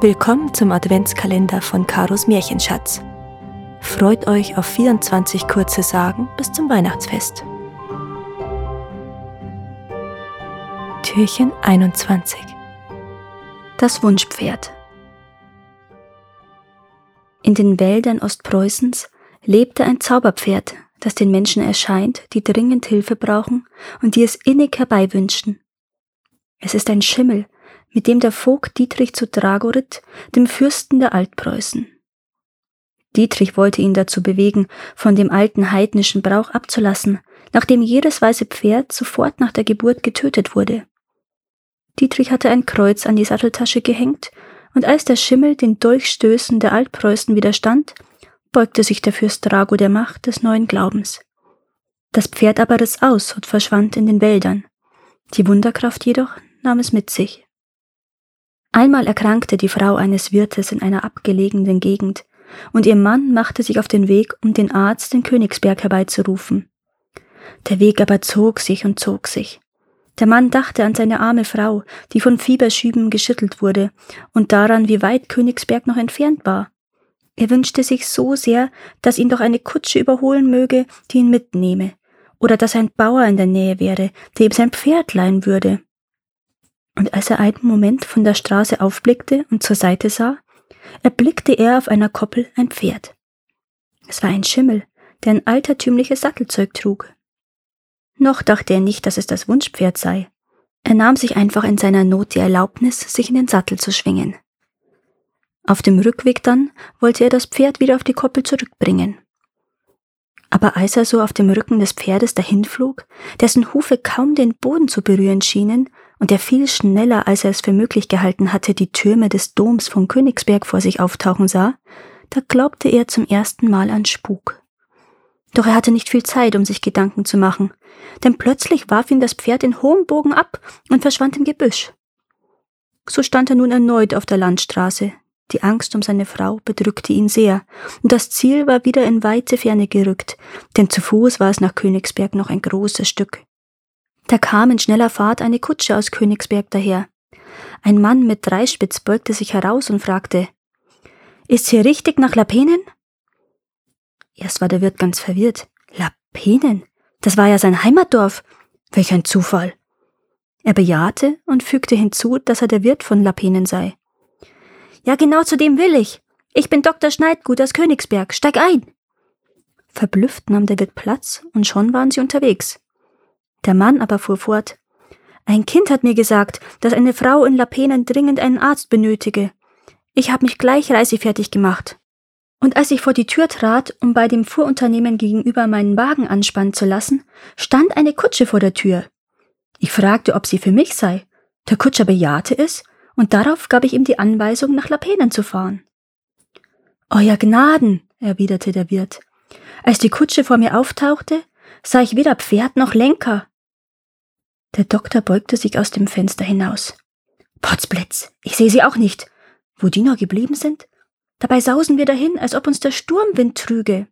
Willkommen zum Adventskalender von Karos Märchenschatz. Freut euch auf 24 kurze Sagen bis zum Weihnachtsfest. Türchen 21 Das Wunschpferd In den Wäldern Ostpreußens lebte ein Zauberpferd, das den Menschen erscheint, die dringend Hilfe brauchen und die es innig herbeiwünschen. Es ist ein Schimmel, mit dem der Vogt Dietrich zu Dragorit, dem Fürsten der Altpreußen. Dietrich wollte ihn dazu bewegen, von dem alten heidnischen Brauch abzulassen, nachdem jedes weiße Pferd sofort nach der Geburt getötet wurde. Dietrich hatte ein Kreuz an die Satteltasche gehängt, und als der Schimmel den Dolchstößen der Altpreußen widerstand, beugte sich der Fürst Drago der Macht des neuen Glaubens. Das Pferd aber riss aus und verschwand in den Wäldern. Die Wunderkraft jedoch nahm es mit sich. Einmal erkrankte die Frau eines Wirtes in einer abgelegenen Gegend, und ihr Mann machte sich auf den Weg, um den Arzt in Königsberg herbeizurufen. Der Weg aber zog sich und zog sich. Der Mann dachte an seine arme Frau, die von Fieberschüben geschüttelt wurde, und daran, wie weit Königsberg noch entfernt war. Er wünschte sich so sehr, dass ihn doch eine Kutsche überholen möge, die ihn mitnehme, oder dass ein Bauer in der Nähe wäre, der ihm sein Pferd leihen würde. Und als er einen Moment von der Straße aufblickte und zur Seite sah, erblickte er auf einer Koppel ein Pferd. Es war ein Schimmel, der ein altertümliches Sattelzeug trug. Noch dachte er nicht, dass es das Wunschpferd sei. Er nahm sich einfach in seiner Not die Erlaubnis, sich in den Sattel zu schwingen. Auf dem Rückweg dann wollte er das Pferd wieder auf die Koppel zurückbringen. Aber als er so auf dem Rücken des Pferdes dahinflog, dessen Hufe kaum den Boden zu berühren schienen, und er viel schneller, als er es für möglich gehalten hatte, die Türme des Doms von Königsberg vor sich auftauchen sah, da glaubte er zum ersten Mal an Spuk. Doch er hatte nicht viel Zeit, um sich Gedanken zu machen, denn plötzlich warf ihn das Pferd in hohem Bogen ab und verschwand im Gebüsch. So stand er nun erneut auf der Landstraße, die Angst um seine Frau bedrückte ihn sehr, und das Ziel war wieder in weite Ferne gerückt, denn zu Fuß war es nach Königsberg noch ein großes Stück. Da kam in schneller Fahrt eine Kutsche aus Königsberg daher. Ein Mann mit Dreispitz beugte sich heraus und fragte Ist's hier richtig nach Lapenen? Erst war der Wirt ganz verwirrt. Lapenen? Das war ja sein Heimatdorf. Welch ein Zufall. Er bejahte und fügte hinzu, dass er der Wirt von Lapenen sei. Ja, genau zu dem will ich. Ich bin Dr. Schneidgut aus Königsberg. Steig ein! Verblüfft nahm der Wirt Platz und schon waren sie unterwegs. Der Mann aber fuhr fort. Ein Kind hat mir gesagt, dass eine Frau in Lapenen dringend einen Arzt benötige. Ich habe mich gleich reisefertig gemacht. Und als ich vor die Tür trat, um bei dem Fuhrunternehmen gegenüber meinen Wagen anspannen zu lassen, stand eine Kutsche vor der Tür. Ich fragte, ob sie für mich sei. Der Kutscher bejahte es und darauf gab ich ihm die Anweisung, nach Lapenen zu fahren. Euer Gnaden, erwiderte der Wirt. Als die Kutsche vor mir auftauchte, sah ich weder Pferd noch Lenker. Der Doktor beugte sich aus dem Fenster hinaus. Potzblitz, ich sehe sie auch nicht. Wo die noch geblieben sind? Dabei sausen wir dahin, als ob uns der Sturmwind trüge.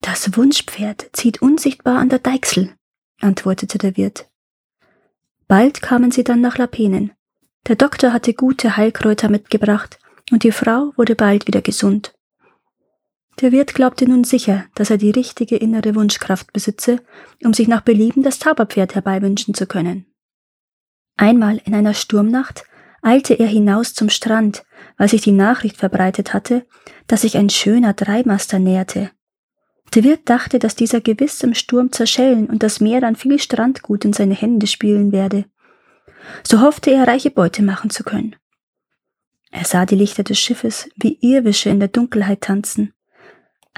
Das Wunschpferd zieht unsichtbar an der Deichsel, antwortete der Wirt. Bald kamen sie dann nach Lapenen. Der Doktor hatte gute Heilkräuter mitgebracht, und die Frau wurde bald wieder gesund. Der Wirt glaubte nun sicher, dass er die richtige innere Wunschkraft besitze, um sich nach Belieben das Zauberpferd herbeiwünschen zu können. Einmal in einer Sturmnacht eilte er hinaus zum Strand, weil sich die Nachricht verbreitet hatte, dass sich ein schöner Dreimaster näherte. Der Wirt dachte, dass dieser gewiss im Sturm zerschellen und das Meer dann viel Strandgut in seine Hände spielen werde. So hoffte er, reiche Beute machen zu können. Er sah die Lichter des Schiffes wie Irrwische in der Dunkelheit tanzen.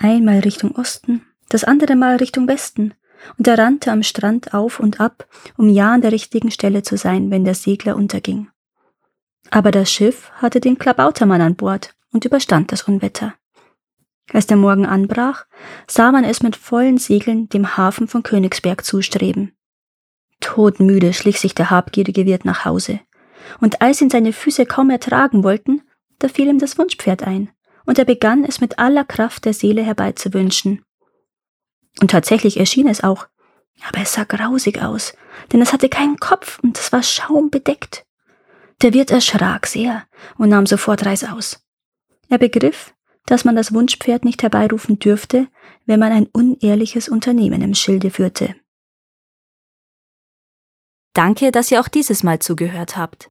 Einmal Richtung Osten, das andere Mal Richtung Westen, und er rannte am Strand auf und ab, um ja an der richtigen Stelle zu sein, wenn der Segler unterging. Aber das Schiff hatte den Klabautermann an Bord und überstand das Unwetter. Als der Morgen anbrach, sah man es mit vollen Segeln dem Hafen von Königsberg zustreben. Todmüde schlich sich der habgierige Wirt nach Hause. Und als ihn seine Füße kaum ertragen wollten, da fiel ihm das Wunschpferd ein, und er begann es mit aller Kraft der Seele herbeizuwünschen. Und tatsächlich erschien es auch, aber es sah grausig aus, denn es hatte keinen Kopf und es war schaumbedeckt. Der Wirt erschrak sehr und nahm sofort Reißaus. Er begriff, dass man das Wunschpferd nicht herbeirufen dürfte, wenn man ein unehrliches Unternehmen im Schilde führte. Danke, dass ihr auch dieses Mal zugehört habt.